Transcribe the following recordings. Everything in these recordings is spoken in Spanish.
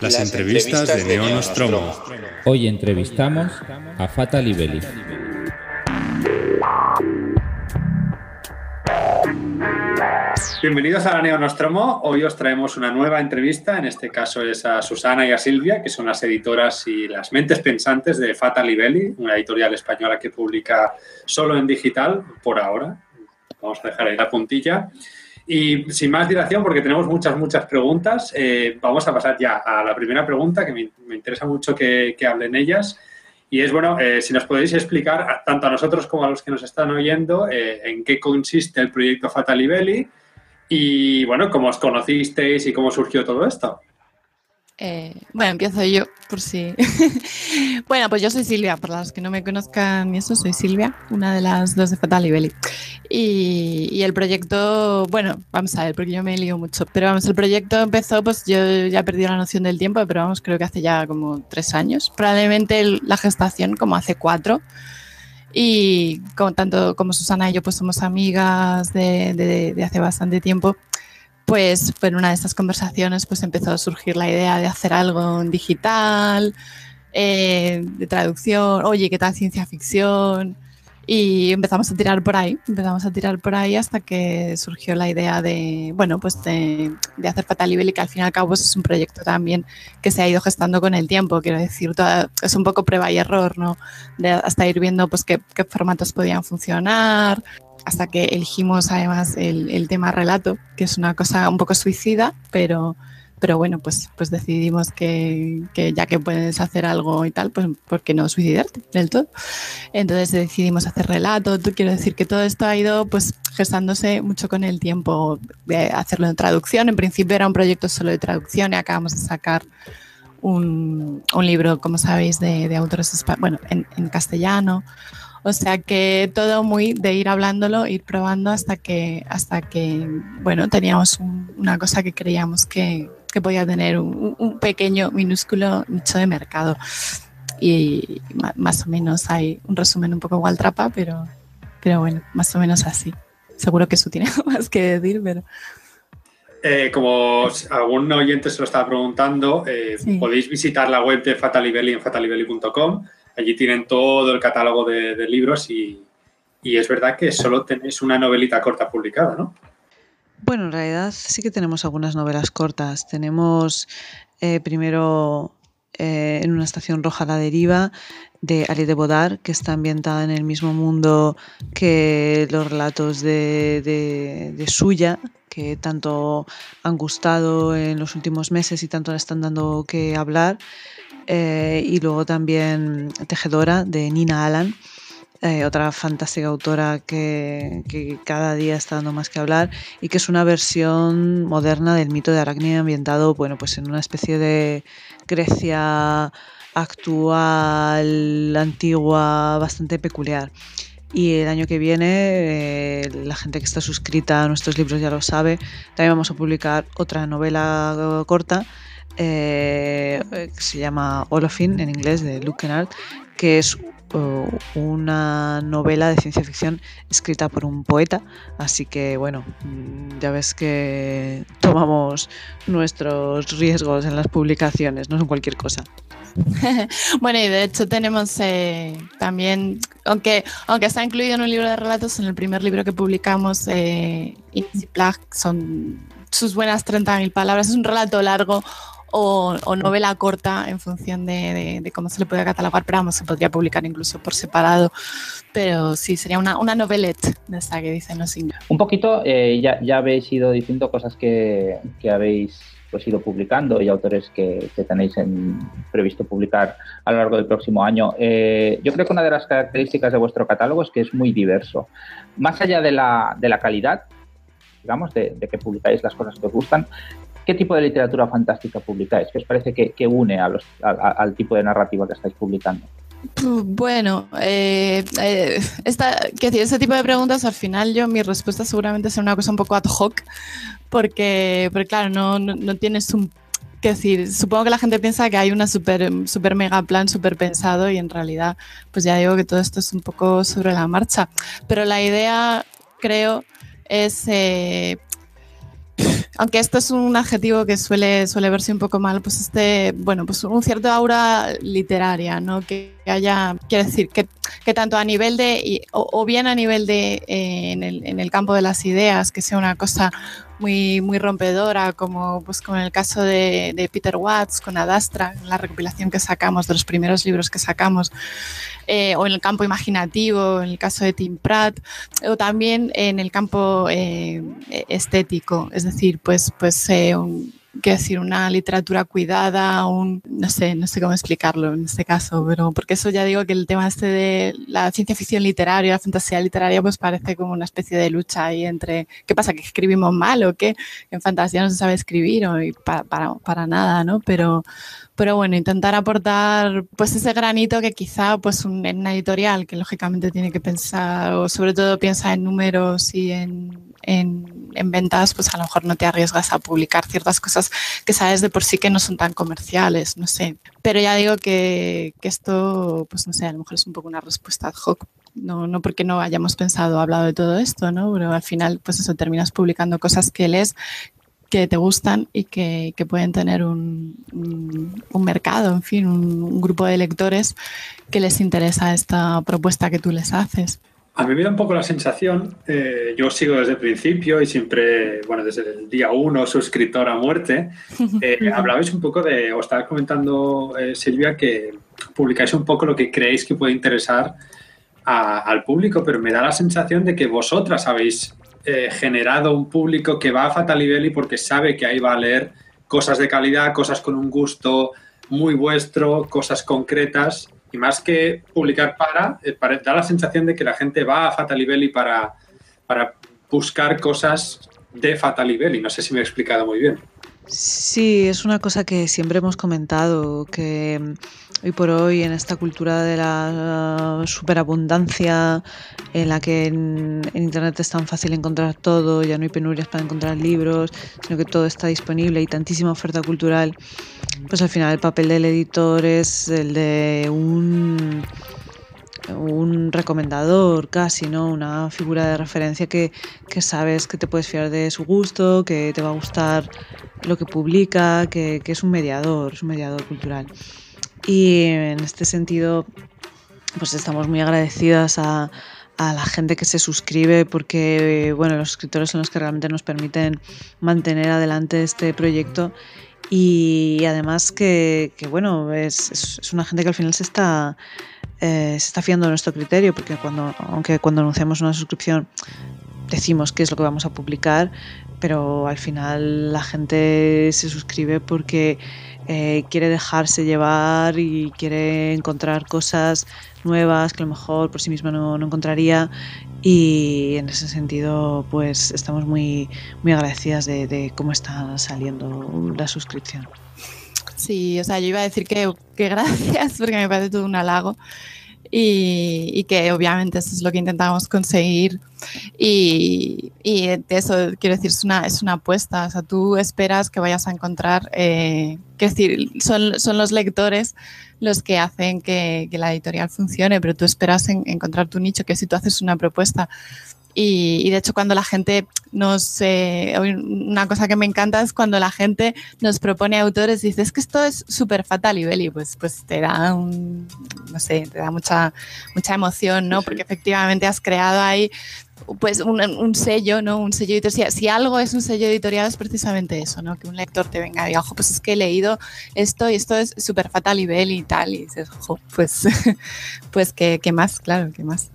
Las entrevistas de Neo Nostromo. Hoy entrevistamos a Fata Libelli. Bienvenidos a la Neo Nostromo. Hoy os traemos una nueva entrevista. En este caso es a Susana y a Silvia, que son las editoras y las mentes pensantes de Fata Libelli, una editorial española que publica solo en digital por ahora. Vamos a dejar ahí la puntilla. Y sin más dilación, porque tenemos muchas, muchas preguntas, eh, vamos a pasar ya a la primera pregunta, que me, interesa mucho que, hablen ellas. Y es, bueno, eh, si nos podéis explicar, tanto a nosotros como a los que nos están oyendo, eh, en qué consiste el proyecto Fatalibelli y, bueno, cómo os conocisteis y cómo surgió todo esto. Eh, bueno, empiezo yo, por si. bueno, pues yo soy Silvia, por las que no me conozcan y eso, soy Silvia, una de las dos de Fatal y Belly. Y, el proyecto, bueno, vamos a ver, porque yo me lío mucho, pero vamos, el proyecto empezó, pues yo ya he perdido la noción del tiempo, pero vamos, creo que hace ya como tres años, probablemente la gestación como hace cuatro. Y como, tanto como Susana y yo, pues somos amigas de hace bastante tiempo pues en una de estas conversaciones pues empezó a surgir la idea de hacer algo en digital, eh, de traducción, oye, ¿qué tal ciencia ficción? Y empezamos a tirar por ahí, empezamos a tirar por ahí hasta que surgió la idea de, bueno, pues de, hacer Fatal y que al fin y al cabo pues, es un proyecto también que se ha ido gestando con el tiempo, quiero decir, es un poco prueba y error, ¿no? De hasta ir viendo pues qué formatos podían funcionar, hasta que elegimos además el, tema relato, que es una cosa un poco suicida, pero, pero bueno, pues, pues decidimos que, ya que puedes hacer algo y tal, pues ¿por qué no suicidarte del todo? Entonces decidimos hacer relato, quiero decir que todo esto ha ido pues gestándose mucho con el tiempo de hacerlo en traducción, en principio era un proyecto solo de traducción y acabamos de sacar un, libro, como sabéis, de, autores bueno, en, en castellano, o sea que todo muy de ir hablándolo, ir probando hasta que, hasta que bueno, teníamos una cosa que creíamos que, podía tener un, pequeño, minúsculo nicho de mercado. Y más o menos hay un resumen un poco trapa, pero, pero bueno, más o menos así. Seguro que eso tiene más que decir, pero... Eh, como algún oyente se lo estaba preguntando, eh, podéis visitar la web de Fatalibelli en fatalibelli.com Allí tienen todo el catálogo de, libros y, es verdad que solo tenéis una novelita corta publicada, ¿no? Bueno, en realidad sí que tenemos algunas novelas cortas. Tenemos eh, primero eh, en una estación roja La Deriva de Ali de Bodar, que está ambientada en el mismo mundo que los relatos de, de Suya, que tanto han gustado en los últimos meses y tanto le están dando que hablar. Eh, y luego también Tejedora de Nina Allan, eh, otra fantástica autora que, cada día está dando más que hablar y que es una versión moderna del mito de Aracne ambientado bueno, pues en una especie de Grecia actual, antigua, bastante peculiar. Y el año que viene, eh, la gente que está suscrita a nuestros libros ya lo sabe, también vamos a publicar otra novela corta eh, que se llama Olofin en inglés de Luke Kennard, que es uh, una novela de ciencia ficción escrita por un poeta, así que bueno, mm, ya ves que tomamos nuestros riesgos en las publicaciones, no son cualquier cosa. bueno, y de hecho tenemos eh, también, aunque, aunque está incluido en un libro de relatos, en el primer libro que publicamos, eh, son sus buenas 30.000 palabras, es un relato largo o, novela corta en función de, cómo se le puede catalogar, pero vamos, se podría publicar incluso por separado. Pero sí, sería una, una novelette de esa que dicen los indios. Un poquito, eh, ya, ya, habéis ido diciendo cosas que, que habéis pues, ido publicando y autores que, que tenéis en, previsto publicar a lo largo del próximo año. Eh, yo creo que una de las características de vuestro catálogo es que es muy diverso. Más allá de la, de la calidad, digamos, de, de, que publicáis las cosas que os gustan, ¿Qué tipo de literatura fantástica publicáis? ¿Qué os parece que, une al tipo de narrativa que estáis publicando? Bueno, eh, eh decir, ese tipo de preguntas al final yo mi respuesta seguramente será una cosa un poco ad hoc, porque, porque claro, no, tienes un... Que decir, supongo que la gente piensa que hay una super, super mega plan, super pensado y en realidad, pues ya digo que todo esto es un poco sobre la marcha. Pero la idea, creo, es eh, aunque esto es un adjetivo que suele, suele verse un poco mal, pues este, bueno, pues un cierto aura literaria, ¿no? Que haya, quiero decir, que, tanto a nivel de, o, bien a nivel de, eh, en, el, en el campo de las ideas, que sea una cosa muy, muy rompedora, como pues con el caso de, de, Peter Watts, con Adastra, la recopilación que sacamos, de los primeros libros que sacamos, eh, o en el campo imaginativo, en el caso de Tim Pratt, o también en el campo eh, estético, es decir, pues, pues eh, quiero decir, una literatura cuidada, un, no sé, no sé cómo explicarlo en este caso, pero porque eso ya digo que el tema este de la ciencia ficción literaria, la fantasía literaria, pues parece como una especie de lucha ahí entre, ¿qué pasa? ¿Que escribimos mal o qué? En fantasía no se sabe escribir o para, para, para nada, ¿no? Pero, pero bueno, intentar aportar pues ese granito que quizá pues en una editorial que lógicamente tiene que pensar o sobre todo piensa en números y en, en, en, ventas, pues a lo mejor no te arriesgas a publicar ciertas cosas que sabes de por sí que no son tan comerciales, no sé. Pero ya digo que, que esto, pues no sé, a lo mejor es un poco una respuesta ad hoc no, no porque no hayamos pensado, hablado de todo esto, ¿no? Pero al final, pues eso, terminas publicando cosas que lees que te gustan y que, que pueden tener un, un, un, mercado, en fin, un, un, grupo de lectores que les interesa esta propuesta que tú les haces. A mí me da un poco la sensación, eh, yo sigo desde el principio y siempre, bueno, desde el día uno, suscriptor a muerte. Eh, hablabais un poco de, o estabas comentando, eh, Silvia, que publicáis un poco lo que creéis que puede interesar a, al público, pero me da la sensación de que vosotras habéis eh, generado un público que va a Fatal Belly porque sabe que ahí va a leer cosas de calidad, cosas con un gusto muy vuestro, cosas concretas. Y más que publicar para, eh, para da la sensación de que la gente va a Fatal Belly para, para buscar cosas de Fatal Belly. No sé si me he explicado muy bien. Sí, es una cosa que siempre hemos comentado, que hoy por hoy en esta cultura de la superabundancia en la que en, Internet es tan fácil encontrar todo, ya no hay penurias para encontrar libros, sino que todo está disponible y tantísima oferta cultural, pues al final el papel del editor es el de un un recomendador casi, ¿no? Una figura de referencia que, que, sabes que te puedes fiar de su gusto, que te va a gustar lo que publica, que, que es un mediador, es un mediador cultural. Y en este sentido, pues estamos muy agradecidas a, la gente que se suscribe porque bueno, los suscriptores son los que realmente nos permiten mantener adelante este proyecto. Y además que, bueno, es, una gente que al final se está, eh, se está fiando de nuestro criterio porque cuando, aunque cuando anunciamos una suscripción decimos qué es lo que vamos a publicar, pero al final la gente se suscribe porque eh, quiere dejarse llevar y quiere encontrar cosas nuevas que a lo mejor por sí misma no, no, encontraría y en ese sentido pues estamos muy, muy agradecidas de, de cómo está saliendo la suscripción. Sí, o sea, yo iba a decir que, que gracias porque me parece todo un halago y, y, que obviamente eso es lo que intentamos conseguir. Y, y eso quiero decir es una, es una apuesta, o sea, tú esperas que vayas a encontrar, eh, quiero decir, son, son los lectores los que hacen que, la editorial funcione, pero tú esperas en, encontrar tu nicho, que si tú haces una propuesta y, y, de hecho, cuando la gente nos. Eh, una cosa que me encanta es cuando la gente nos propone autores y dice: Es que esto es súper fatal y Beli, pues, pues te da un. No sé, te da mucha, mucha emoción, ¿no? Porque efectivamente has creado ahí pues un, un, sello, ¿no? Un sello editorial. Si, si, algo es un sello editorial es precisamente eso, ¿no? Que un lector te venga y diga, ojo, pues es que he leído esto y esto es súper fatal y Beli y tal. Y dices, ojo, pues, pues ¿qué, ¿qué más? Claro, ¿qué más?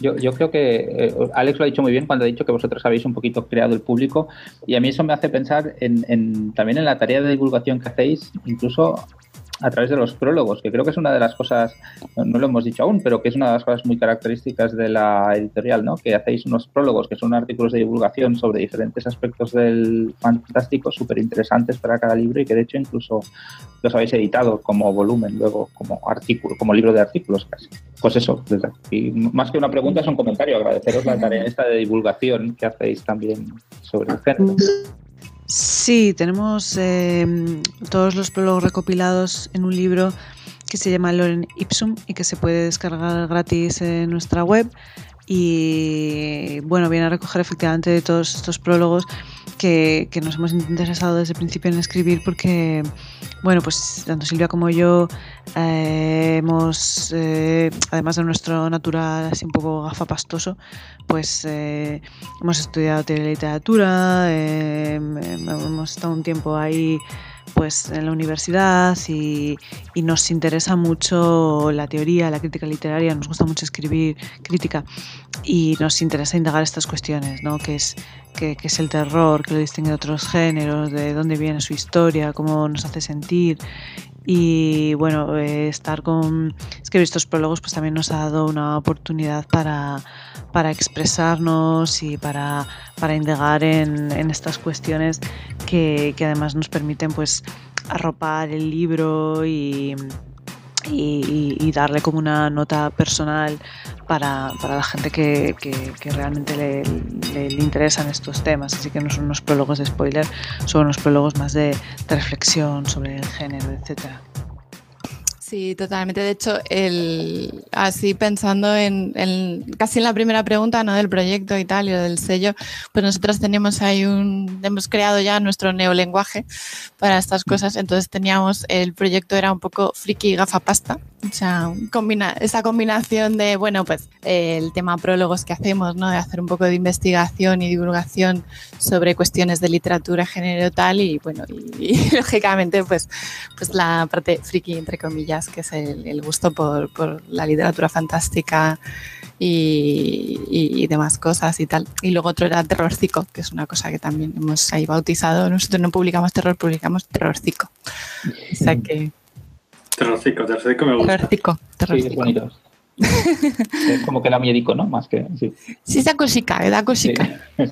Yo, yo, creo que eh, Alex lo ha dicho muy bien cuando ha dicho que vosotros habéis un poquito creado el público y a mí eso me hace pensar en, en, también en la tarea de divulgación que hacéis, incluso a través de los prólogos, que creo que es una de las cosas, no lo hemos dicho aún, pero que es una de las cosas muy características de la editorial, ¿no? Que hacéis unos prólogos que son artículos de divulgación sobre diferentes aspectos del fantástico, súper interesantes para cada libro y que de hecho incluso los habéis editado como volumen, luego como artículo, como libro de artículos casi. Pues eso, y más que una pregunta es un comentario, agradeceros la tarea esta de divulgación que hacéis también sobre el género. Sí, tenemos eh, todos los prólogos recopilados en un libro que se llama Loren Ipsum y que se puede descargar gratis en nuestra web y bueno, viene a recoger efectivamente todos estos prólogos que, nos hemos interesado desde el principio en escribir porque, bueno, pues tanto Silvia como yo eh, hemos, eh, además de nuestro natural así un poco gafapastoso, pues eh, hemos estudiado literatura, hemos estado un tiempo ahí pues en la universidad y, nos interesa mucho la teoría, la crítica literaria, nos gusta mucho escribir crítica y nos interesa indagar estas cuestiones, ¿no? ¿Qué es, qué, es el terror? ¿Qué lo distingue de otros géneros? ¿De dónde viene su historia? ¿Cómo nos hace sentir? Y bueno, eh, estar con escribir estos prólogos pues también nos ha dado una oportunidad para, para expresarnos y para, para indagar en, en estas cuestiones que, que, además nos permiten pues arropar el libro y, y, darle como una nota personal para, para la gente que, que, realmente le, le, interesan estos temas. Así que no son unos prólogos de spoiler, son unos prólogos más de, de reflexión sobre el género, etcétera. Sí, totalmente. De hecho, el, así pensando en, casi en la primera pregunta ¿no? del proyecto y tal, y del sello, pues nosotros teníamos ahí un, hemos creado ya nuestro neolenguaje para estas cosas, entonces teníamos, el proyecto era un poco friki gafapasta, o sea, combina, esa combinación de, bueno, pues el tema prólogos que hacemos, ¿no? De hacer un poco de investigación y divulgación sobre cuestiones de literatura, género tal y, bueno, y, lógicamente pues, pues la parte friki, entre comillas, que es el, gusto por, por, la literatura fantástica y, y, demás cosas y tal. Y luego otro era terrorcico, que es una cosa que también hemos ahí bautizado. Nosotros no publicamos terror, publicamos terrorcico. O sea que Terrorcico, terrorcico me gusta. Terrorcico, terrorcico. Sí, es como que da miedico, ¿no? Más que. Sí, sí da cosica, da cosica. Sí.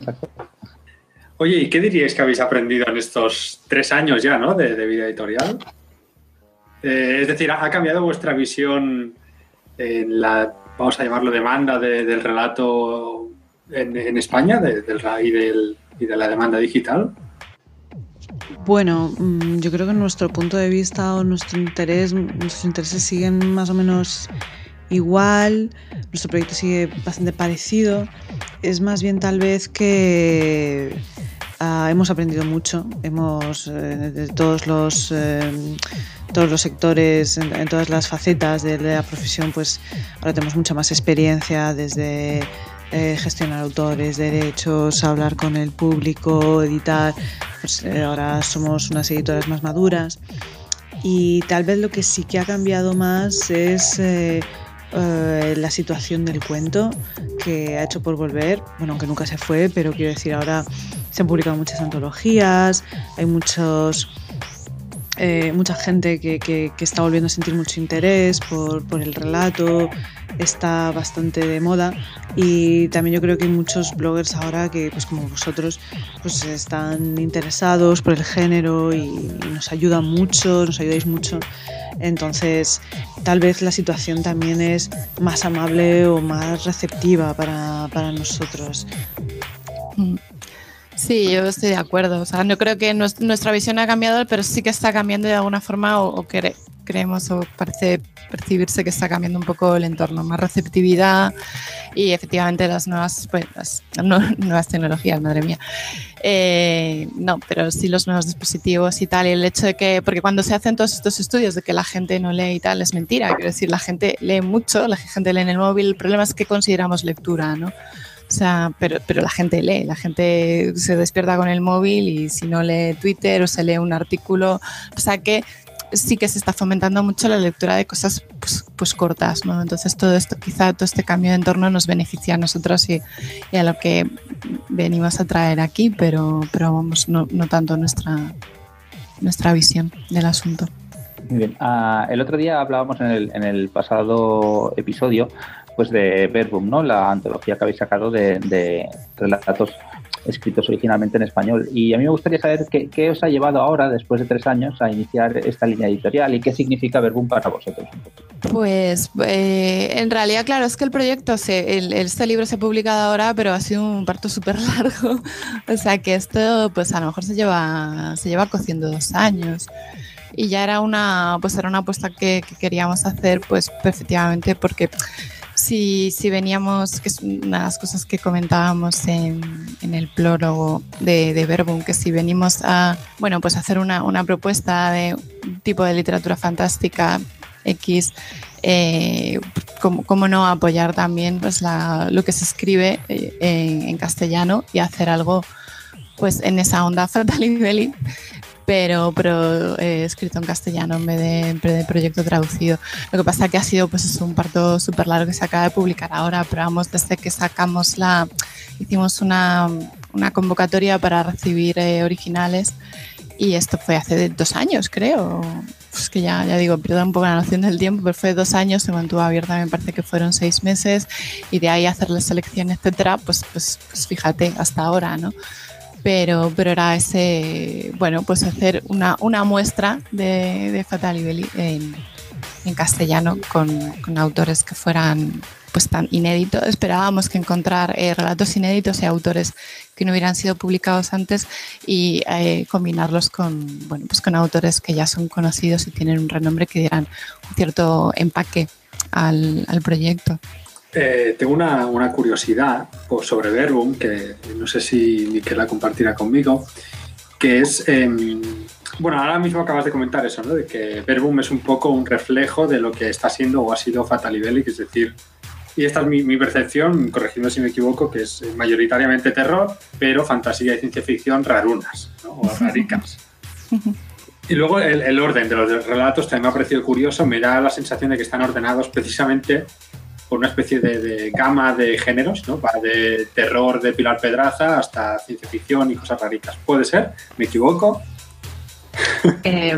Oye, ¿y qué diríais que habéis aprendido en estos tres años ya, ¿no? De, vida editorial. Eh, es decir, ¿ha cambiado vuestra visión en la, vamos a llamarlo, demanda del relato en, España del, y, y de la demanda digital? Bueno, mm, yo creo que nuestro punto de vista o nuestro interés, nuestros intereses siguen más o menos igual, nuestro proyecto sigue bastante parecido. Es más bien tal vez que ah, hemos aprendido mucho, hemos eh, de todos los eh, todos los sectores, en, todas las facetas de la profesión, pues ahora tenemos mucha más experiencia desde eh, gestionar autores, derechos, hablar con el público, editar. Pues eh, ahora somos unas editoras más maduras. Y tal vez lo que sí que ha cambiado más es la situación del cuento que ha hecho por volver. Bueno, aunque nunca se fue, pero quiero decir, ahora se han publicado muchas antologías, hay muchos eh, mucha gente que, que, está volviendo a sentir mucho interés por, por, el relato, está bastante de moda y también yo creo que hay muchos bloggers ahora que, pues como vosotros, pues están interesados por el género y, nos ayudan mucho, nos ayudáis mucho. Entonces, tal vez la situación también es más amable o más receptiva para, para nosotros. Sí, yo estoy de acuerdo. O sea, no creo que nuestra visión ha cambiado, pero sí que está cambiando de alguna forma o, creemos o parece percibirse que está cambiando un poco el entorno, más receptividad y efectivamente las nuevas, pues, nuevas tecnologías, madre mía. Eh, no, pero sí los nuevos dispositivos y tal. Y el hecho de que, porque cuando se hacen todos estos estudios de que la gente no lee y tal, es mentira. Quiero decir, la gente lee mucho, la gente lee en el móvil. El problema es que consideramos lectura, ¿no? O sea, pero, pero la gente lee, la gente se despierta con el móvil y si no lee Twitter o se lee un artículo, o sea que sí que se está fomentando mucho la lectura de cosas pues, pues cortas, ¿no? Entonces todo esto, quizá todo este cambio de entorno nos beneficia a nosotros y, a lo que venimos a traer aquí, pero, pero vamos, no, no tanto nuestra, nuestra visión del asunto. Muy bien. Ah, el otro día hablábamos en el, en el pasado episodio pues de Verbum, ¿no? La antología que habéis sacado de, relatos escritos originalmente en español. Y a mí me gustaría saber qué, os ha llevado ahora, después de tres años, a iniciar esta línea editorial y qué significa Verbum para vosotros. Pues eh, en realidad, claro, es que el proyecto, se, el, este libro se ha publicado ahora, pero ha sido un parto súper largo. o sea que esto, pues a lo mejor se lleva, se lleva cociendo dos años y ya era una pues era una apuesta que, que, queríamos hacer pues efectivamente porque si, si veníamos, que es una de las cosas que comentábamos en, en el prólogo de, de, Verbum, que si venimos a, bueno, pues hacer una, una propuesta de un tipo de literatura fantástica X, eh, ¿cómo, ¿cómo, no apoyar también pues, la, lo que se escribe eh, en, castellano y hacer algo pues en esa onda Fatal Belly pero, pero eh, escrito en castellano en vez de, de, proyecto traducido. Lo que pasa que ha sido pues, es un parto súper largo que se acaba de publicar ahora, pero vamos, desde que sacamos la, hicimos una, una convocatoria para recibir eh, originales y esto fue hace dos años, creo. Pues que ya, ya digo, pierdo un poco la noción del tiempo, pero fue dos años, se mantuvo abierta, me parece que fueron seis meses, y de ahí hacer la selección, etcétera, pues, pues, pues fíjate, hasta ahora, ¿no? Pero, pero era ese, bueno, pues hacer una, una muestra de, de Fatal y Belli en, en castellano con, con, autores que fueran pues tan inéditos. Esperábamos que encontrar eh, relatos inéditos y autores que no hubieran sido publicados antes y eh, combinarlos con, bueno, pues con autores que ya son conocidos y tienen un renombre que dieran un cierto empaque al, al proyecto. Eh, tengo una, una, curiosidad sobre Verbum, que no sé si Miquel la compartirá conmigo, que es, eh, bueno, ahora mismo acabas de comentar eso, ¿no? De que Verbum es un poco un reflejo de lo que está siendo o ha sido Fatalibelli, es decir, y esta es mi, mi, percepción, corregidme si me equivoco, que es mayoritariamente terror, pero fantasía y ciencia ficción rarunas, ¿no? o raricas. Y luego el, el, orden de los relatos también me ha parecido curioso, me da la sensación de que están ordenados precisamente por una especie de, de, gama de géneros, ¿no? Va de terror de Pilar Pedraza hasta ciencia ficción y cosas raritas. ¿Puede ser? ¿Me equivoco? Eh,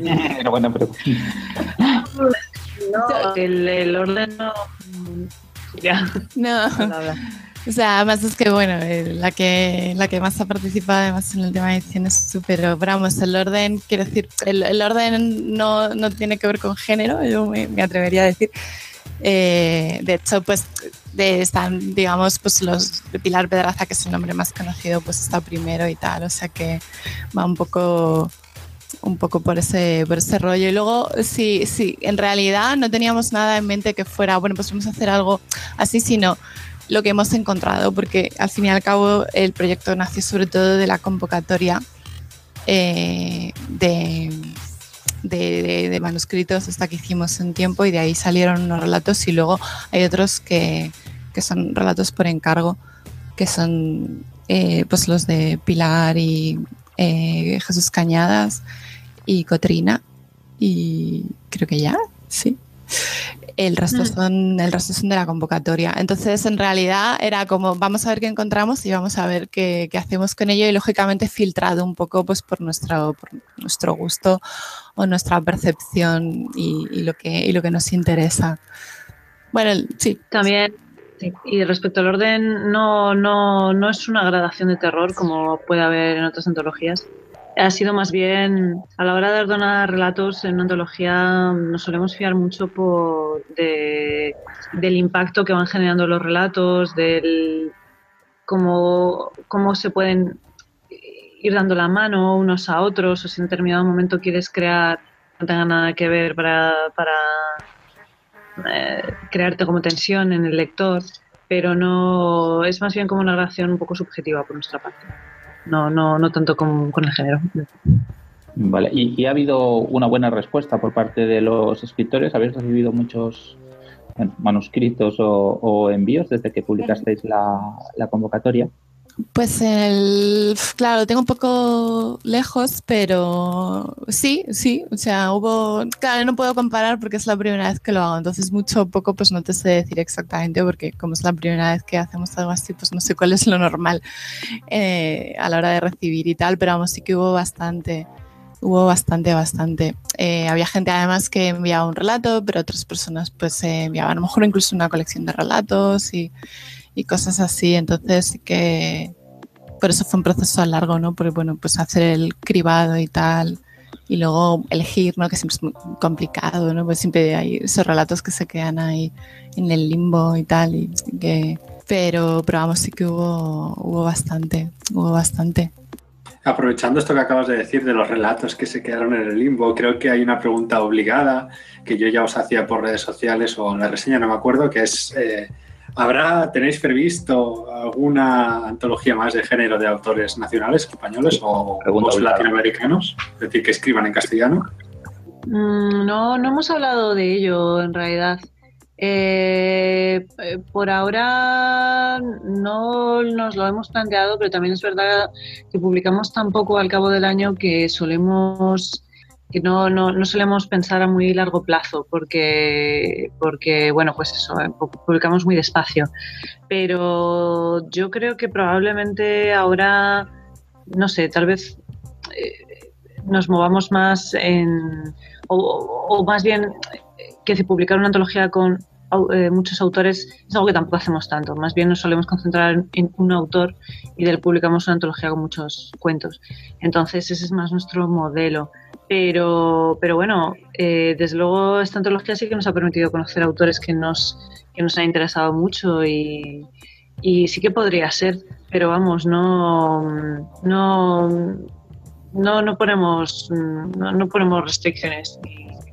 Era buena pregunta. No, el, el orden no. Ya. No. O sea, además es que, bueno, eh, la que, la que más ha participado además en el tema de edición es súper, vamos, el orden, quiero decir, el, el orden no, no, tiene que ver con género, yo me, me atrevería a decir, eh, de hecho, pues de, están, digamos, pues los de Pilar Pedraza, que es el nombre más conocido, pues está primero y tal, o sea que va un poco un poco por ese, por ese rollo. Y luego, sí, sí, en realidad no teníamos nada en mente que fuera, bueno, pues vamos a hacer algo así, sino lo que hemos encontrado, porque al fin y al cabo el proyecto nació sobre todo de la convocatoria eh, de de, manuscritos hasta que hicimos en tiempo y de ahí salieron unos relatos y luego hay otros que, que son relatos por encargo, que son eh, pues los de Pilar y eh, Jesús Cañadas y Cotrina y creo que ya, sí. El resto, son, el resto son de la convocatoria. Entonces, en realidad era como, vamos a ver qué encontramos y vamos a ver qué, qué hacemos con ello y lógicamente filtrado un poco pues, por, nuestro, por nuestro gusto o nuestra percepción y, y, lo que, y lo que nos interesa. Bueno, sí. También, sí. y respecto al orden, no, no, no es una gradación de terror como puede haber en otras antologías ha sido más bien a la hora de ordenar relatos en una antología nos solemos fiar mucho por de, del impacto que van generando los relatos, del cómo, cómo se pueden ir dando la mano unos a otros o si en determinado momento quieres crear no tenga nada que ver para, para eh, crearte como tensión en el lector, pero no es más bien como una relación un poco subjetiva por nuestra parte no, no, no tanto con, con el género. Vale, ¿Y, ¿Y, ha habido una buena respuesta por parte de los escritores? ¿Habéis recibido muchos manuscritos o, o envíos desde que publicasteis la convocatoria? Pues claro, tengo un poco lejos, pero sí, sí, o sea, hubo, claro, no puedo comparar porque es la primera vez que lo hago, entonces mucho o poco pues no te sé decir exactamente porque como es la primera vez que hacemos algo así, pues no sé cuál es lo normal eh, a la hora de recibir y tal, pero vamos, sí que hubo bastante, hubo bastante, bastante. Eh, había gente además que enviaba un relato, pero otras personas pues enviaban a lo mejor incluso una colección de relatos y y cosas así. Entonces que por eso fue un proceso largo, ¿no? Porque bueno, pues hacer el cribado y tal y luego elegir, ¿no? Que siempre es muy complicado, ¿no? Pues siempre hay esos relatos que se quedan ahí en el limbo y tal y que pero, pero vamos, sí que hubo, hubo bastante, hubo bastante. aprovechando esto que acabas de decir de los relatos que se quedaron en el limbo, creo que hay una pregunta obligada que yo ya os hacía por redes sociales o en la reseña, no me acuerdo, que es, eh, ¿habrá, tenéis previsto alguna antología más de género de autores nacionales, españoles o, latinoamericanos? Es decir, que escriban en castellano. Mm, no, no hemos hablado de ello en realidad. Eh, por ahora no nos lo hemos planteado, pero también es verdad que publicamos tan poco al cabo del año que solemos que no, no, no solemos pensar a muy largo plazo porque, porque, bueno, pues eso, publicamos muy despacio. Pero yo creo que probablemente ahora, no sé, tal vez eh, nos movamos más en, o, o más bien que si publicar una antología con eh, muchos autores es algo que tampoco hacemos tanto. Más bien nos solemos concentrar en un autor y de él publicamos una antología con muchos cuentos. Entonces ese es más nuestro modelo. Pero, pero bueno, eh, desde luego esta antología sí que nos ha permitido conocer autores que nos, que nos han interesado mucho y, y sí que podría ser, pero vamos, no, no, no, no ponemos, no, no ponemos restricciones.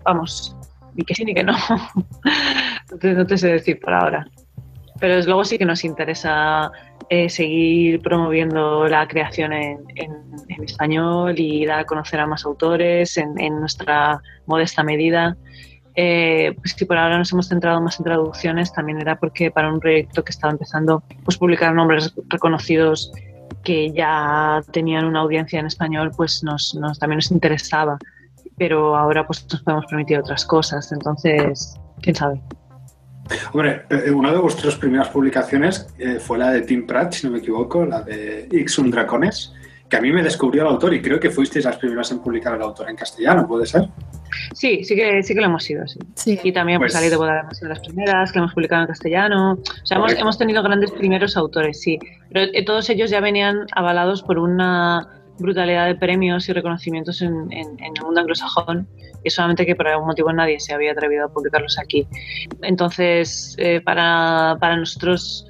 Vamos, ni que sí ni que no. no, te, sé decir por ahora. Pero luego sí que nos interesa eh, seguir promoviendo la creación en, español y dar a conocer a más autores en, nuestra modesta medida. Eh, pues si por ahora nos hemos centrado más en traducciones, también era porque para un proyecto que estaba empezando, pues publicar nombres reconocidos que ya tenían una audiencia en español, pues nos, nos, también nos interesaba pero ahora pues nos podemos permitir otras cosas, entonces, quién sabe. Hombre, eh, una de vuestras primeras publicaciones eh, fue la de Tim Pratt, si no me equivoco, la de Ixum Dracones, que a mí me descubrió el autor y creo que fuisteis las primeras en publicar el autor en castellano, ¿puede ser? Sí, sí que, sí que lo hemos sido, sí. Y también pues, salido de hemos sido las primeras que hemos publicado en castellano. O sea, hemos, hemos, tenido grandes primeros autores, sí. Pero eh, todos ellos ya venían avalados por una brutalidad de premios y reconocimientos en, el mundo anglosajón y solamente que por algún motivo nadie se había atrevido a publicarlos aquí. Entonces, eh, para, para, nosotros,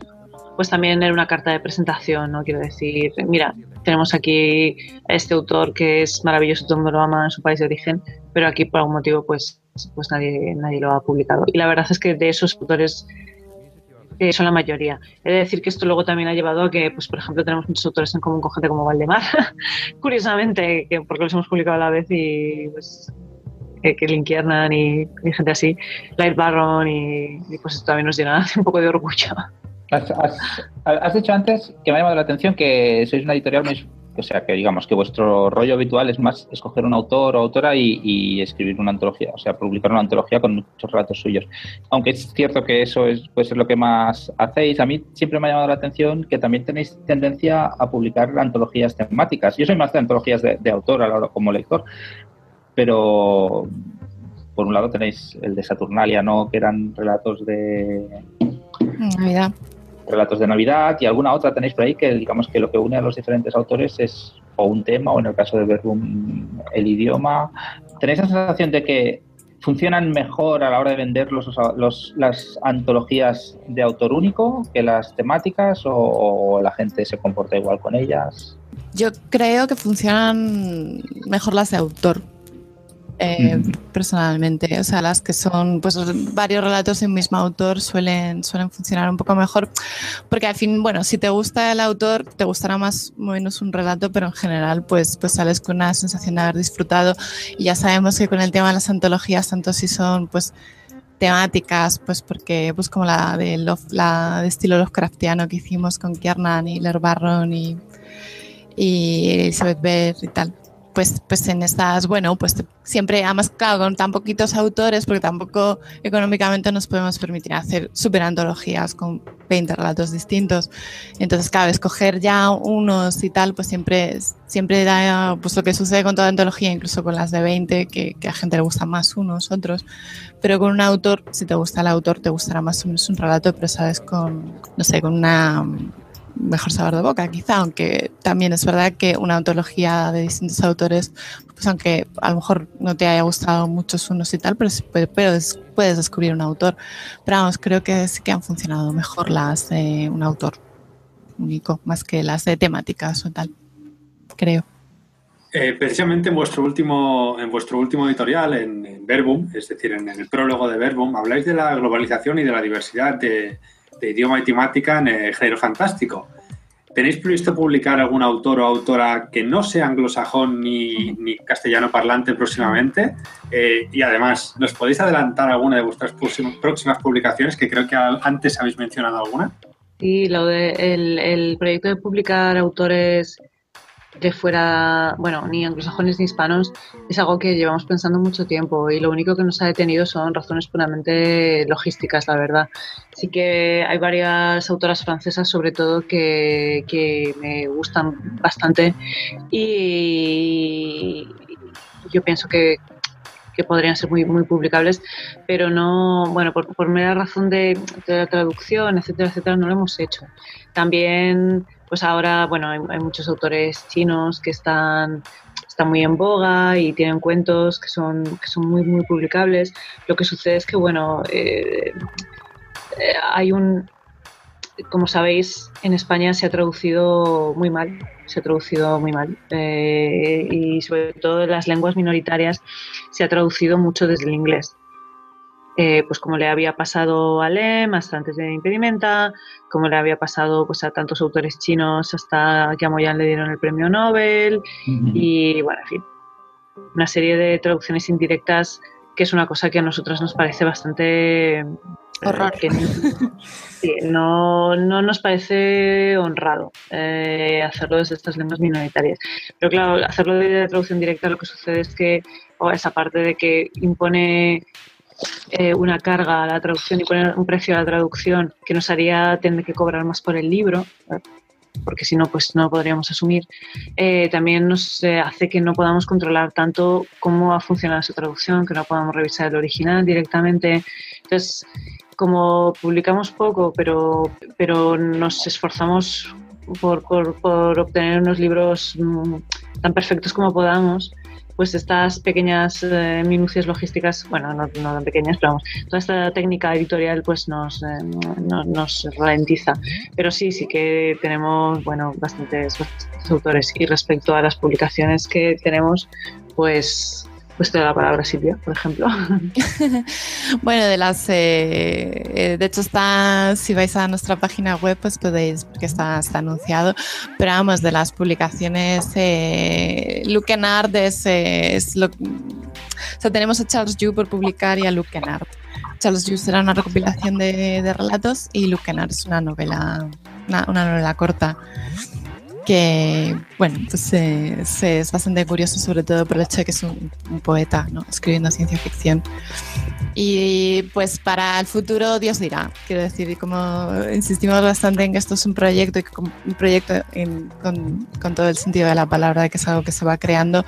pues también era una carta de presentación, ¿no? Quiero decir, mira, tenemos aquí a este autor que es maravilloso, todo el mundo lo ama en su país de origen, pero aquí por algún motivo, pues, pues nadie, nadie lo ha publicado. Y la verdad es que de esos autores que son la mayoría. He de decir que esto luego también ha llevado a que, pues, por ejemplo, tenemos muchos autores en común con gente como Valdemar, curiosamente, que porque los hemos publicado a la vez y pues que, que Linkiernan y, y, gente así, Light Barron y, pues esto también nos llena un poco de orgullo. Has, has, dicho antes que me ha llamado la atención que sois una editorial muy o sea, que digamos que vuestro rollo habitual es más escoger un autor o autora y, escribir una antología, o sea, publicar una antología con muchos relatos suyos. Aunque es cierto que eso es, puede ser lo que más hacéis, a mí siempre me ha llamado la atención que también tenéis tendencia a publicar antologías temáticas. Yo soy más de antologías de, autor a la hora como lector, pero por un lado tenéis el de Saturnalia, ¿no? Que eran relatos de... Navidad relatos de Navidad y alguna otra tenéis por ahí que digamos que lo que une a los diferentes autores es o un tema o en el caso de Verbum el idioma. ¿Tenéis la sensación de que funcionan mejor a la hora de vender los, las antologías de autor único que las temáticas o la gente se comporta igual con ellas? Yo creo que funcionan mejor las de autor eh, personalmente. O sea, las que son pues varios relatos en mismo autor suelen, suelen funcionar un poco mejor. Porque al fin, bueno, si te gusta el autor, te gustará más o menos un relato, pero en general pues, pues sales con una sensación de haber disfrutado. Y ya sabemos que con el tema de las antologías, tanto si son pues temáticas, pues porque pues como la de, la de estilo Lovecraftiano que hicimos con Kiernan y Ler Barron y, y Elizabeth Bear y tal pues, pues en estas, bueno, pues siempre, además, claro, con tan poquitos autores, porque tampoco económicamente nos podemos permitir hacer super antologías con 20 relatos distintos. Entonces, claro, escoger ya unos y tal, pues siempre, siempre da pues lo que sucede con toda antología, incluso con las de 20, que, a gente le gustan más unos, otros. Pero con un autor, si te gusta el autor, te gustará más menos un relato, pero sabes, con, no sé, con una mejor sabor de boca, quizá, aunque también es verdad que una antología de distintos autores, pues aunque a lo mejor no te haya gustado muchos unos y tal, pero, puedes, descubrir un autor. Pero vamos, creo que sí que han funcionado mejor las de un autor único, más que las de temáticas o tal, creo. Eh, precisamente en vuestro último, en vuestro último editorial, en, Verbum, es decir, en, el prólogo de Verbum, habláis de la globalización y de la diversidad de, idioma y temática en el género fantástico. ¿Tenéis previsto publicar algún autor o autora que no sea anglosajón ni, ni castellano parlante próximamente? Eh, y además, ¿nos podéis adelantar alguna de vuestras próximas publicaciones? Que creo que antes habéis mencionado alguna. Sí, lo de el, proyecto de publicar autores de fuera, bueno, ni anglosajones ni hispanos, es algo que llevamos pensando mucho tiempo y lo único que nos ha detenido son razones puramente logísticas, la verdad. Sí que hay varias autoras francesas, sobre todo, que, que me gustan bastante y yo pienso que, que podrían ser muy, muy publicables, pero no, bueno, por, por mera razón de, la traducción, etcétera, etcétera, no lo hemos hecho. También, pues ahora, bueno, hay, muchos autores chinos que están están muy en boga y tienen cuentos que son, que son muy, muy publicables. Lo que sucede es que, bueno, eh, eh, hay un, como sabéis, en España se ha traducido muy mal, se ha traducido muy mal. Eh, y sobre todo en las lenguas minoritarias se ha traducido mucho desde el inglés. Eh, pues como le había pasado a Lem hasta antes de Impedimenta, como le había pasado pues, a tantos autores chinos hasta que a Moyan le dieron el premio Nobel, y bueno, en fin, una serie de traducciones indirectas que es una cosa que a nosotros nos parece bastante Horror. Que no, no, nos parece honrado eh, hacerlo desde estas lenguas minoritarias. Pero claro, hacerlo de traducción directa lo que sucede es que o esa parte de que impone eh, una carga a la traducción y pone un precio a la traducción que nos haría tener que cobrar más por el libro, porque si no, pues no podríamos asumir, eh, también nos hace que no podamos controlar tanto cómo va a funcionar esa traducción, que no podamos revisar el original directamente. Entonces, como publicamos poco, pero, pero nos esforzamos por, por, obtener unos libros mm, tan perfectos como podamos, pues estas pequeñas eh, minucias logísticas, bueno, no, tan pequeñas, pero vamos, toda esta técnica editorial pues nos, eh, nos ralentiza. Pero sí, sí que tenemos, bueno, bastantes autores. Y respecto a las publicaciones que tenemos, pues pues te da la palabra Silvia, por ejemplo. bueno, de las, eh, eh, de hecho está, si vais a nuestra página web, pues podéis, porque está, está anunciado, pero vamos, de las publicaciones, eh, Luke Art es, es lo, o sea, tenemos a Charles Yu por publicar y a Luke Art. Charles Yu será una recopilación de, de relatos y Luke Art es una novela, una, una novela corta que, bueno, pues eh, es bastante curioso, sobre todo por el hecho de que es un, poeta, ¿no? Escribiendo ciencia ficción. Y pues para el futuro Dios dirá, quiero decir, como insistimos bastante en que esto es un proyecto, y un proyecto con, con, todo el sentido de la palabra, de que es algo que se va creando,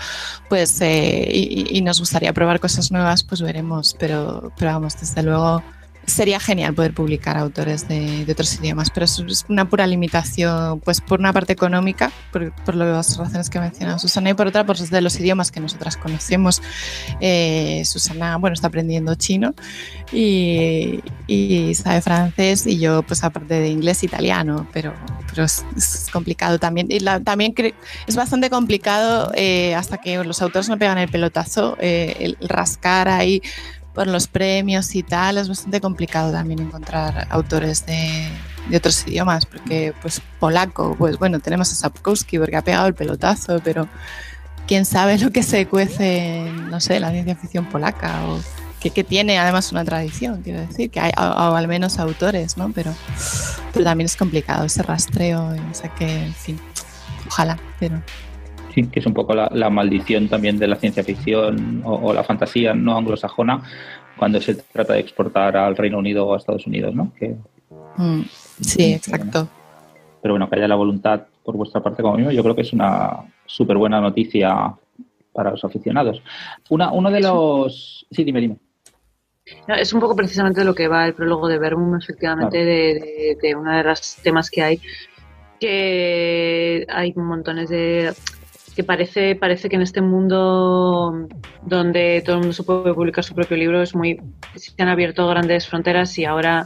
pues eh, y, y, nos gustaría probar cosas nuevas, pues veremos, pero, pero vamos, desde luego sería genial poder publicar autores de, otros idiomas, pero es una pura limitación, pues por una parte económica, por, por las razones que ha mencionado Susana, y por otra, pues de los idiomas que nosotras conocemos. Eh, Susana, bueno, está aprendiendo chino y, sabe francés, y yo, pues aparte de inglés, italiano, pero, pero es, complicado también. Y también es bastante complicado eh, hasta que los autores no pegan el pelotazo, eh, el rascar ahí por los premios y tal, es bastante complicado también encontrar autores de, de otros idiomas, porque pues polaco, pues bueno, tenemos a Sapkowski porque ha pegado el pelotazo, pero quién sabe lo que se cuece no sé, la ciencia ficción polaca o que, que tiene además una tradición, quiero decir, que hay o, al menos autores, ¿no? Pero, pero también es complicado ese rastreo, o sea que, en fin, ojalá, pero que es un poco la, maldición también de la ciencia ficción o, la fantasía no anglosajona cuando se trata de exportar al Reino Unido o a Estados Unidos, ¿no? Que, mm, sí, exacto. Pero bueno, que haya la voluntad por vuestra parte como mío, yo creo que es una súper buena noticia para los aficionados. Una, uno de los... Sí, dime, dime. es un poco precisamente lo que va el prólogo de Verbum, efectivamente, de, de, uno de los temas que hay, que hay montones de que parece, parece que en este mundo donde todo el mundo se puede publicar su propio libro es muy se han abierto grandes fronteras y ahora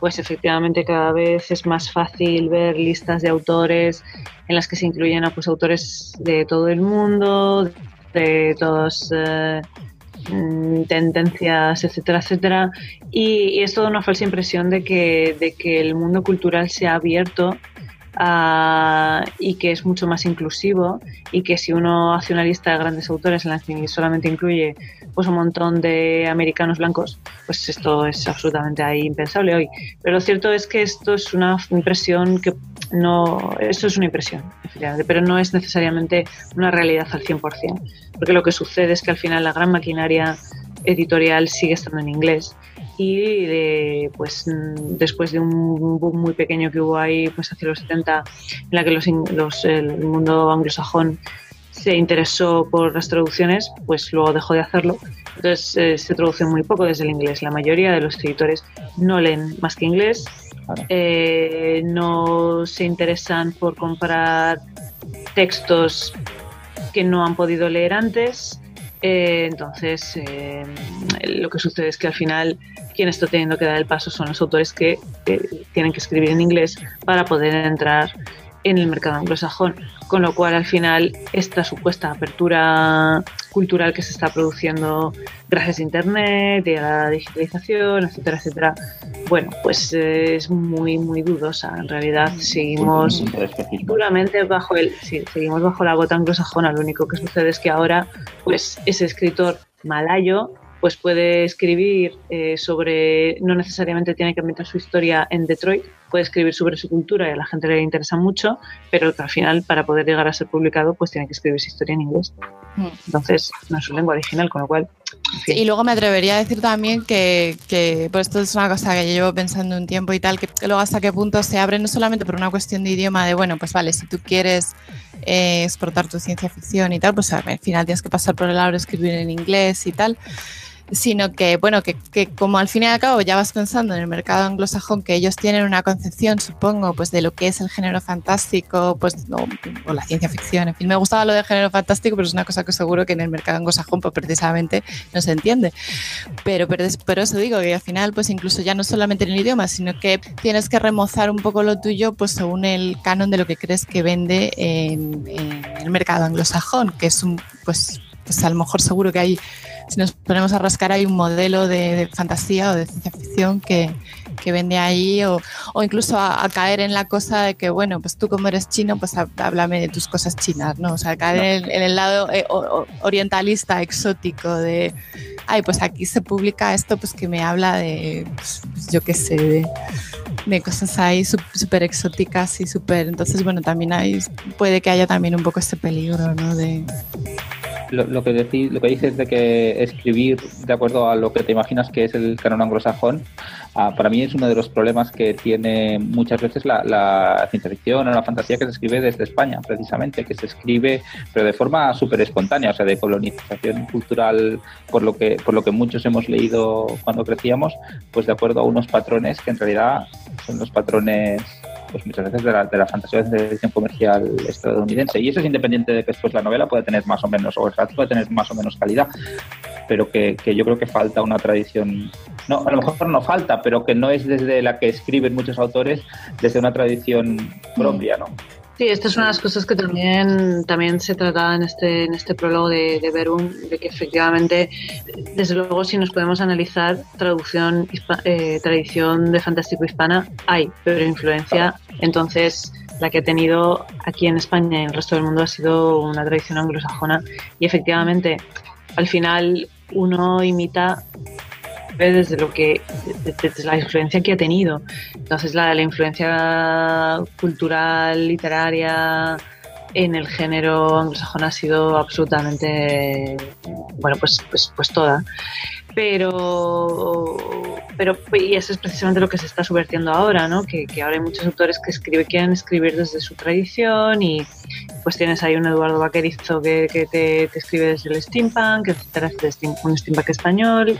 pues efectivamente cada vez es más fácil ver listas de autores en las que se incluyen a pues, autores de todo el mundo, de todas eh, tendencias, etcétera, etcétera. Y, y, es toda una falsa impresión de que, de que el mundo cultural se ha abierto Uh, y que es mucho más inclusivo y que si uno hace una lista de grandes autores en la que solamente incluye pues un montón de americanos blancos, pues esto es absolutamente ahí impensable hoy. Pero lo cierto es que esto es una impresión que no, eso es una impresión, pero no es necesariamente una realidad al 100%, porque lo que sucede es que al final la gran maquinaria editorial sigue estando en inglés y pues mm, después de un boom muy pequeño que hubo ahí pues hacia los 70 en la que los, los, el mundo anglosajón se interesó por las traducciones, pues luego dejó de hacerlo. Entonces eh, se traduce muy poco desde el inglés. La mayoría de los editores no leen más que inglés, eh, no se interesan por comprar textos que no han podido leer antes. Eh, entonces, lo que sucede es que al final quien está teniendo que dar el paso son los autores que, tienen que escribir en inglés para poder entrar en el mercado anglosajón, con lo cual al final esta supuesta apertura cultural que se está produciendo gracias a Internet y a la digitalización, etcétera, etcétera, bueno, pues es muy, muy dudosa. En realidad seguimos duramente bajo el, sí, seguimos bajo la gota anglosajona. Lo único que sucede es que ahora, pues ese escritor malayo pues puede escribir eh, sobre, no necesariamente tiene que inventar su historia en Detroit, puede escribir sobre su cultura y a la gente le interesa mucho, pero al final para poder llegar a ser publicado pues tiene que escribir su historia en inglés. Mm. Entonces no es su lengua original, con lo cual... y luego me atrevería a decir también que, que pues esto es una cosa que yo llevo pensando un tiempo y tal, que luego hasta qué punto se abre no solamente por una cuestión de idioma, de bueno, pues vale, si tú quieres eh, exportar tu ciencia ficción y tal, pues al final tienes que pasar por el lado de escribir en inglés y tal sino que, bueno, que, que, como al fin y al cabo ya vas pensando en el mercado anglosajón, que ellos tienen una concepción, supongo, pues de lo que es el género fantástico, pues, o, la ciencia ficción, en fin, me gustaba lo del género fantástico, pero es una cosa que seguro que en el mercado anglosajón, pues precisamente no se entiende. Pero, pero, pero eso digo, que al final, pues incluso ya no solamente en el idioma, sino que tienes que remozar un poco lo tuyo, pues según el canon de lo que crees que vende en, en el mercado anglosajón, que es un, pues, pues a lo mejor seguro que hay si nos ponemos a rascar hay un modelo de, fantasía o de ciencia ficción que, que vende ahí o, o incluso a, caer en la cosa de que, bueno, pues tú como eres chino, pues háblame de tus cosas chinas, ¿no? O sea, caer en, el lado eh, orientalista, exótico de, ay, pues aquí se publica esto, pues que me habla de, pues, yo qué sé, de, de cosas ahí súper exóticas y súper, entonces, bueno, también hay, puede que haya también un poco ese peligro, ¿no? De, lo, que decís, lo que dices de que escribir de acuerdo a lo que te imaginas que es el canon anglosajón, ah, para mí es uno de los problemas que tiene muchas veces la, ciencia ficción o la fantasía que se escribe desde España, precisamente, que se escribe pero de forma súper espontánea, o sea, de colonización cultural, por lo que por lo que muchos hemos leído cuando crecíamos, pues de acuerdo a unos patrones que en realidad son los patrones pues muchas veces de la, de la fantasía de edición comercial estadounidense. Y eso es independiente de que después la novela puede tener más o menos, o el relato puede tener más o menos calidad, pero que, que, yo creo que falta una tradición, no, a lo mejor no falta, pero que no es desde la que escriben muchos autores, desde una tradición propia. Sí, esta es una de las cosas que también, también se trataba en este, en este prólogo de, de Verum, de que efectivamente, desde luego, si nos podemos analizar traducción, eh, tradición de fantástico hispana, hay, pero influencia, entonces la que ha tenido aquí en España y en el resto del mundo ha sido una tradición anglosajona. Y efectivamente, al final uno imita desde lo que desde la influencia que ha tenido. Entonces la, la influencia cultural, literaria en el género anglosajón ha sido absolutamente bueno pues pues pues toda. Pero pero y eso es precisamente lo que se está subvertiendo ahora no que, que ahora hay muchos autores que escriben quieren escribir desde su tradición y pues tienes ahí un Eduardo Vaquerizo que, que te, te, escribe desde el steampunk etcétera un steampunk español.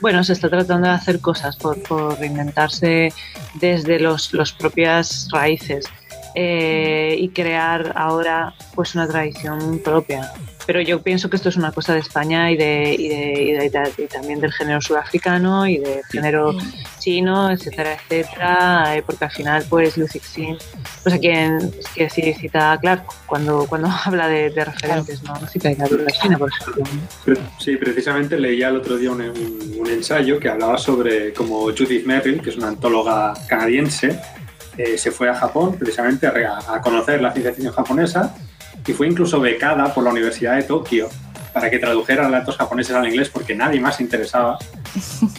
Bueno se está tratando de hacer cosas por, por reinventarse desde los, los propias raíces eh, y crear ahora pues una tradición propia. Pero yo pienso que esto es una cosa de España y, de, y, de, también del género sudafricano y del género chino, etcétera, etcétera, eh, porque al final pues Lucy Xin, pues a quien que sí cita a Clark cuando, cuando habla de, referentes, ¿no? no cita a China, por ejemplo. Sí, precisamente leía el otro día un, un, ensayo que hablaba sobre cómo Judith Merrill, que es una antóloga canadiense, eh, se fue a Japón precisamente a, a conocer la ciencia ficción japonesa y fue incluso becada por la Universidad de Tokio para que tradujera relatos japoneses al inglés porque nadie más se interesaba.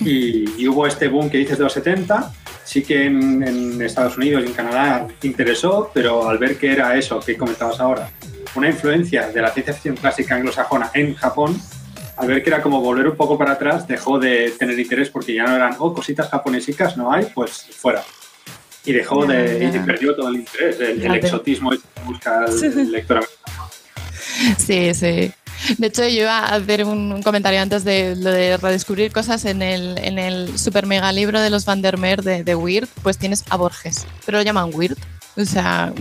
Y, hubo este boom que dices de los 70, sí que en, Estados Unidos y en Canadá interesó, pero al ver que era eso que comentabas ahora, una influencia de la ciencia ficción clásica anglosajona en Japón, al ver que era como volver un poco para atrás, dejó de tener interés porque ya no eran, oh, cositas japonesicas no hay, pues fuera. Y dejó de, y perdió todo el interés, el, exotismo que busca el lector Sí, sí. De hecho, yo iba a hacer un, comentario antes de lo de redescubrir cosas en el, en el super mega libro de los Van der Meer de, de Weird, pues tienes a Borges, pero lo llaman Weird. O sea,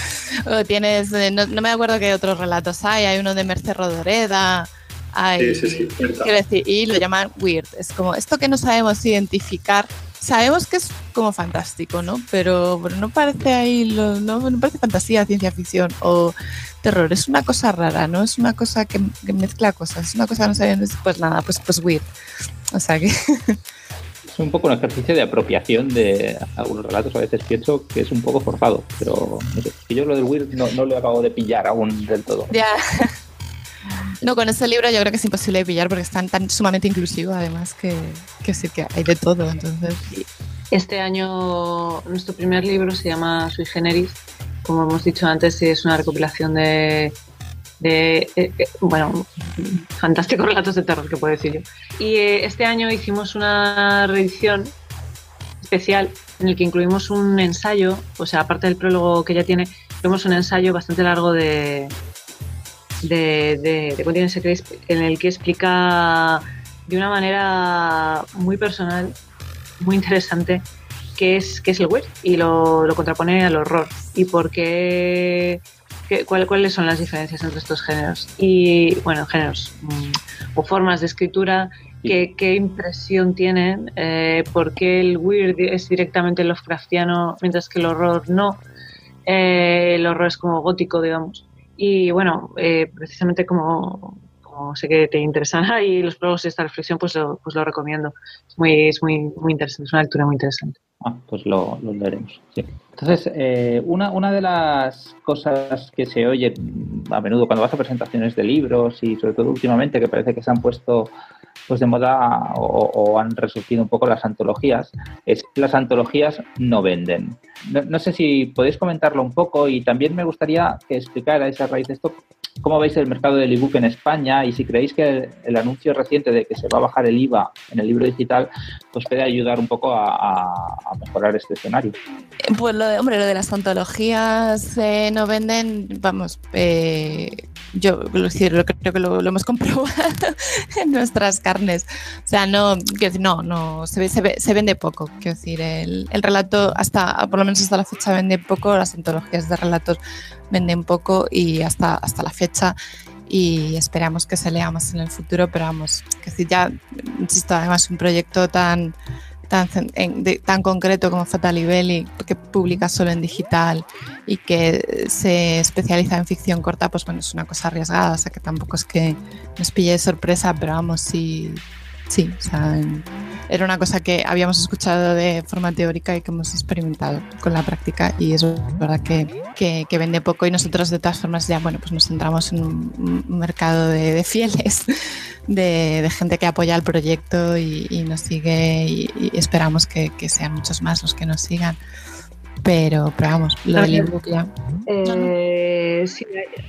tienes, eh, no, me acuerdo qué otros relatos hay, hay uno de Merce Rodoreda, hay, sí, sí, sí, decir, y lo llaman Weird. Es como esto que no sabemos identificar sabemos que es como fantástico, ¿no? Pero, pero no parece ahí, no, no, parece fantasía, ciencia ficción o terror. Es una cosa rara, ¿no? Es una cosa que, mezcla cosas. Es una cosa que no sabemos, pues nada, pues, pues weird. O sea que... Es un poco un ejercicio de apropiación de algunos relatos. A veces pienso que es un poco forzado, pero no sé. yo lo del weird no, no lo acabo de pillar aún del todo. Ya. No, con este libro yo creo que es imposible de pillar porque es tan, sumamente inclusivo, además, que, que sí que hay de todo. Entonces. Este año nuestro primer libro se llama Sui Generis. Como hemos dicho antes, es una recopilación de, de eh, eh, bueno, fantásticos relatos de terror, que puedo decir yo. Y eh, este año hicimos una reedición especial en el que incluimos un ensayo, o sea, aparte del prólogo que ya tiene, incluimos un ensayo bastante largo de, de, de, en el que explica de una manera muy personal, muy interesante, qué es, qué es el weird y lo, lo contrapone al horror y por qué, cuáles son las diferencias entre estos géneros. Y, bueno, géneros mm, o formas de escritura, qué, qué impresión tienen, eh, por qué el weird es directamente Lovecraftiano mientras que el horror no. Eh, el horror es como gótico, digamos. Y bueno, eh, precisamente como, sé que te interesan y los prólogos de esta reflexión, pues lo, pues lo recomiendo. Es muy, es muy, muy interesante, es una lectura muy interesante. Ah, pues lo, lo leeremos. Entonces, eh, una, una de las cosas que se oye a menudo cuando vas a presentaciones de libros y sobre todo últimamente que parece que se han puesto pues de moda o, han resurgido un poco las antologías, es las antologías no venden. No, sé si podéis comentarlo un poco y también me gustaría que explicarais a raíz de esto cómo veis el mercado del ebook en España y si creéis que el, anuncio reciente de que se va a bajar el IVA en el libro digital pues puede ayudar un poco a, mejorar este escenario. Pues lo de, hombre, lo de las antologías eh, no venden, vamos, eh, yo creo que lo, hemos comprobado en nuestras carnes. O sea, no, no, no, se, se, se vende poco. Quiero decir, el, el, relato, hasta, por lo menos hasta la fecha, vende poco, las antologías de relatos venden poco y hasta, hasta la fecha y esperamos que se lea más en el futuro, pero vamos, que si ya, insisto, además un proyecto tan tan, tan concreto como Fatali Belli, que publica solo en digital y que se especializa en ficción corta, pues bueno, es una cosa arriesgada, o sea que tampoco es que nos pille de sorpresa, pero vamos, sí, sí, o sea, era una cosa que habíamos escuchado de forma teórica y que hemos experimentado con la práctica y es verdad que, que, vende poco y nosotros de todas formas ya, bueno, pues nos centramos en un, mercado de, fieles, de, gente que apoya el proyecto y, nos sigue y, esperamos que, sean muchos más los que nos sigan. Pero, pero vamos, lo del ebook ya. Eh, sí,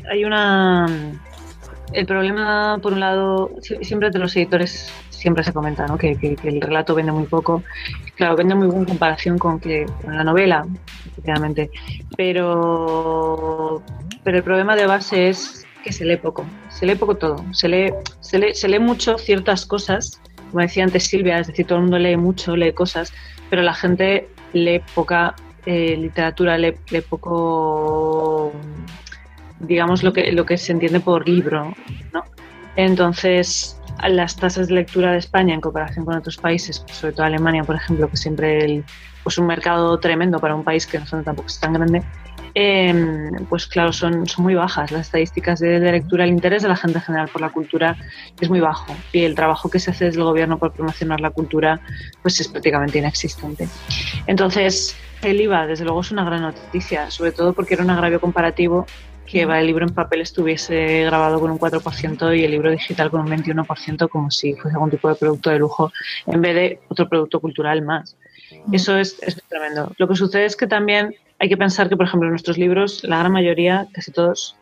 hay una... El problema, por un lado, siempre de los editores siempre se comenta ¿no? que, el relato vende muy poco. Claro, vende muy poco en comparación con, que, con la novela, efectivamente. Pero, pero el problema de base es que se lee poco. Se lee poco todo. Se lee, se lee, se lee mucho ciertas cosas. Como decía antes Silvia, es decir, todo el mundo lee mucho, lee cosas, pero la gente lee poca eh, literatura lee, poco, digamos, lo que, lo que se entiende por libro, ¿no? Entonces, las tasas de lectura de España en comparación con otros países, sobre todo Alemania, por ejemplo, que siempre el, pues un mercado tremendo para un país que no tampoco es tan grande, Em, pues claro, son, son muy bajas las estadísticas de, lectura. El interés de la gente en general por la cultura es muy bajo y el trabajo que se hace desde el gobierno por promocionar la cultura pues es prácticamente inexistente. Entonces, el IVA, desde luego, es una gran noticia, sobre todo porque era un agravio comparativo que el libro en papel estuviese grabado con un 4% y el libro digital con un 21%, como si fuese algún tipo de producto de lujo, en vez de otro producto cultural más. Eso es, es tremendo. Lo que sucede es que también hay que pensar que, por ejemplo, nuestros libros, la gran mayoría, casi todos,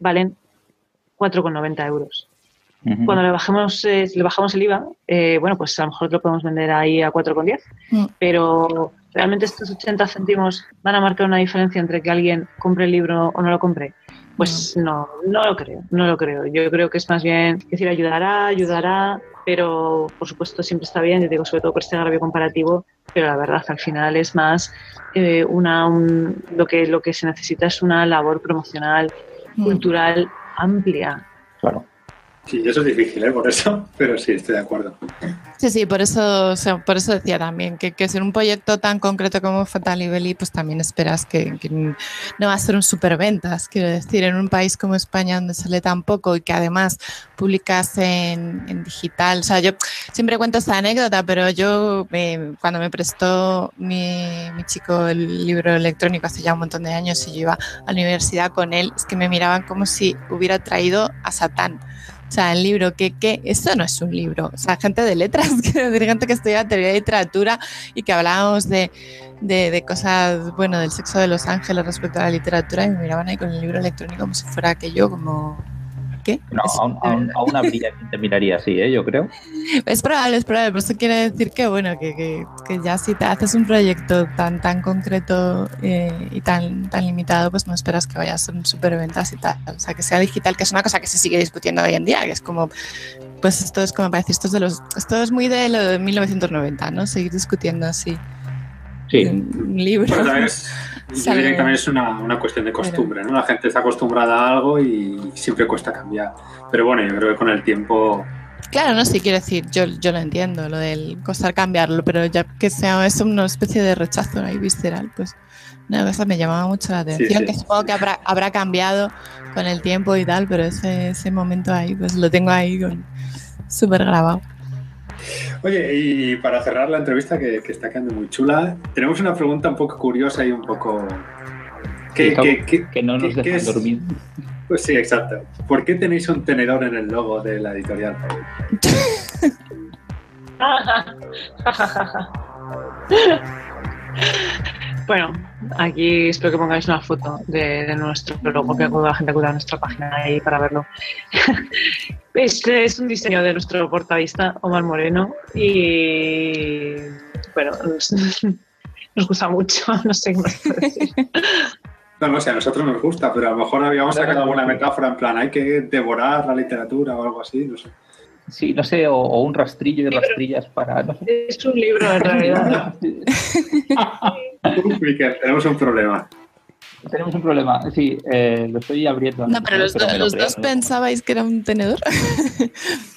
valen 4,90 euros. Cuando le bajemos, eh, le bajamos el IVA, eh, bueno, pues a lo mejor lo podemos vender ahí a 4,10, mm. pero ¿realmente estos 80 céntimos van a marcar una diferencia entre que alguien compre el libro o no lo compre? Pues no, no lo creo, no lo creo. Yo creo que es más bien, es decir, ayudará, ayudará, pero por supuesto siempre está bien, yo digo, sobre todo por este agravio comparativo, pero la verdad al final es más eh, una, lo, que, lo que se necesita es una labor promocional, mm. cultural amplia. Claro. Sí, eso es difícil, ¿eh? por eso, pero sí, estoy de acuerdo. Sí, sí, por eso, por eso decía también que, que ser un proyecto tan concreto como Fatal y Belly, pues también esperas que, no va a ser un superventas. Quiero decir, en un país como España donde se lee tan poco y que además publicas en, digital. O sea, yo siempre cuento esta anécdota, pero yo eh, cuando me prestó mi, mi chico el libro electrónico hace ya un montón de años y yo iba a la universidad con él, es que me miraban como si hubiera traído a Satán. O sea, el libro, que, que esto no es un libro. O sea, gente de letras, gente que estudia teoría de literatura y que hablábamos de, de, de, cosas, bueno, del sexo de los ángeles respecto a la literatura y me miraban ahí con el libro electrónico como si fuera aquello como ¿Qué? No, aún, aún, habría quien te miraría así, ¿eh? yo creo. Es probable, es probable. Por eso quiere decir que, bueno, que, que, que ya si te haces un proyecto tan, tan concreto eh, y tan, tan limitado, pues no esperas que vayas a un ventas y tal. O sea, que sea digital, que es una cosa que se sigue discutiendo hoy en día, que es como, pues esto es como me parece, esto es, de los, esto es muy de lo de 1990, ¿no? Seguir discutiendo así. Sí. Un libro. Yo diría que también es una, una cuestión de costumbre, ¿no? La gente está acostumbrada a algo y siempre cuesta cambiar. Pero bueno, yo creo que con el tiempo... Claro, no, sí, quiero decir, yo, yo lo entiendo, lo del costar cambiarlo, pero ya que sea es una especie de rechazo ahí visceral, pues una cosa me llamaba mucho la atención, que supongo que habrá, habrá cambiado con el tiempo y tal, pero ese, ese momento ahí, pues lo tengo ahí súper grabado. Oye, y para cerrar la entrevista, que, está quedando muy chula, tenemos una pregunta un poco curiosa y un poco... Que, que no nos dejan dormir. Pues sí, exacto. ¿Por qué tenéis un tenedor en el logo de la editorial? Bueno, aquí espero que pongáis una foto de, nuestro logo, que la gente acuda a nuestra página ahí para verlo. Este es un diseño de nuestro portavista, Omar Moreno, y bueno, nos, gusta mucho, no sé qué más decir. No, no sé, a nosotros nos gusta, pero a lo mejor habíamos sacado alguna metáfora en plan, hay que devorar la literatura o algo así, no sé. Sí, no sé, o, un rastrillo de rastrillas para. Es un libro en realidad. tenemos un problema. Tenemos un problema, sí, eh, lo estoy abriendo. No, pero los, dos pensabais que era un tenedor.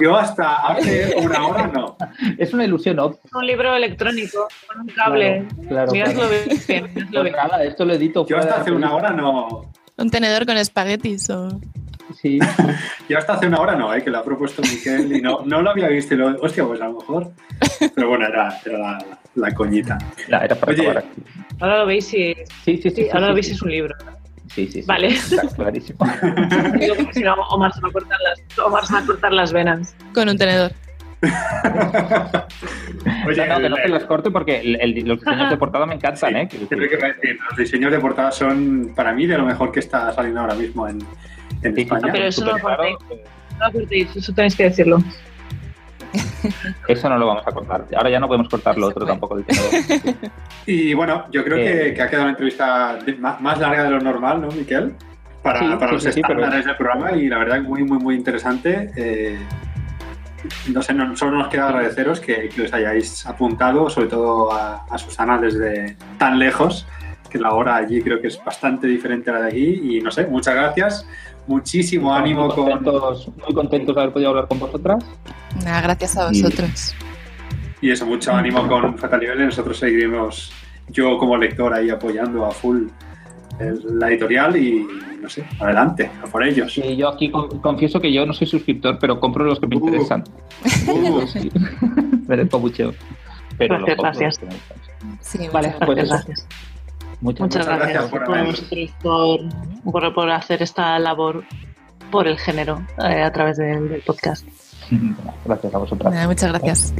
Yo hasta hace una hora no. Es una ilusión ¿no? Un libro electrónico con un cable. Claro, bien, pues Nada, esto lo edito. Yo hasta hace una hora no. Un tenedor con espaguetis o. Sí. Yo hasta hace una hora no, ¿eh? que lo ha propuesto Miquel y no, no lo había visto. Y lo, hostia, pues a lo mejor. Pero bueno, era, era la, la, coñita. era para Oye, Ahora lo veis y. Sí, sí, sí. ahora lo veis es un libro. Sí, sí, sí. Vale. Está clarísimo. si no, Omar se, va a cortar las, Omar se va a cortar las venas. Con un tenedor. Oye, no, no, que no te las corte porque el, los diseños de portada me encantan, ¿eh? Que, decir, los diseños de portada son, para mí, de lo mejor que está saliendo ahora mismo en, en España. pero eso no lo cortéis, no eso tenéis que decirlo. Eso no lo vamos a cortar. Ahora ya no podemos cortar lo otro tampoco. y bueno, yo creo que, que, ha quedado una entrevista más, larga de lo normal, ¿no, Miquel? Para, para los estándares del programa y la verdad muy, muy, muy interesante. Eh, no sé, solo nos queda agradeceros que, que, os hayáis apuntado, sobre todo a, a, Susana desde tan lejos, que la hora allí creo que es bastante diferente a la de aquí. Y no sé, muchas gracias, muchísimo ánimo. Muy contentos, con... muy contentos de haber podido hablar con vosotras. Nada, gracias a vosotros. Y, y eso, mucho ánimo con Fatal Nivel. Nosotros seguiremos, yo como lector ahí apoyando a full la editorial y no sé, adelante, a por ellos. Sí, yo aquí confieso que yo no soy suscriptor, pero compro los que me uh, interesan. Uh. sí. Merezco. Pero gracias, gracias. Sí, vale, pues, gracias. Muchas, muchas gracias, por, por, hacer esta labor por el género eh, a través del, podcast. Gracias a vosotras. Muchas gracias.